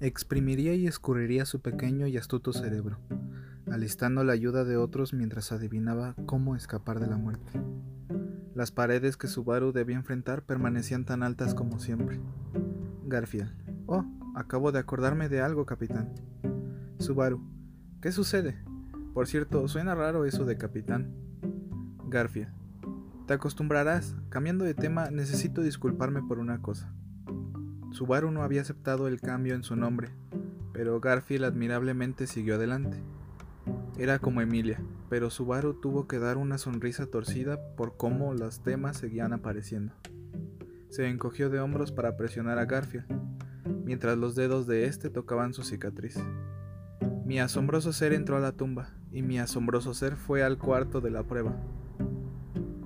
exprimiría y escurriría su pequeño y astuto cerebro, alistando la ayuda de otros mientras adivinaba cómo escapar de la muerte. Las paredes que Subaru debía enfrentar permanecían tan altas como siempre. Garfield. Oh, acabo de acordarme de algo, capitán. Subaru. ¿Qué sucede? Por cierto, suena raro eso de capitán. Garfield. Te acostumbrarás. Cambiando de tema, necesito disculparme por una cosa. Subaru no había aceptado el cambio en su nombre, pero Garfield admirablemente siguió adelante. Era como Emilia, pero Subaru tuvo que dar una sonrisa torcida por cómo los temas seguían apareciendo. Se encogió de hombros para presionar a Garfield, mientras los dedos de éste tocaban su cicatriz. Mi asombroso ser entró a la tumba, y mi asombroso ser fue al cuarto de la prueba.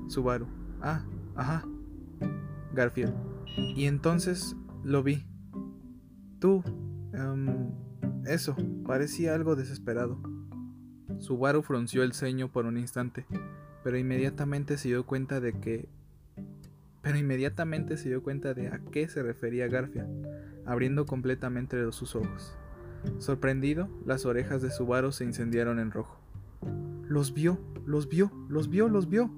Subaru. Ah, ajá. Garfield. Y entonces lo vi. Tú. Um, eso, parecía algo desesperado. Subaru frunció el ceño por un instante, pero inmediatamente se dio cuenta de que... Pero inmediatamente se dio cuenta de a qué se refería Garfia, abriendo completamente sus ojos. Sorprendido, las orejas de Subaru se incendiaron en rojo. Los vio, los vio, los vio, los vio.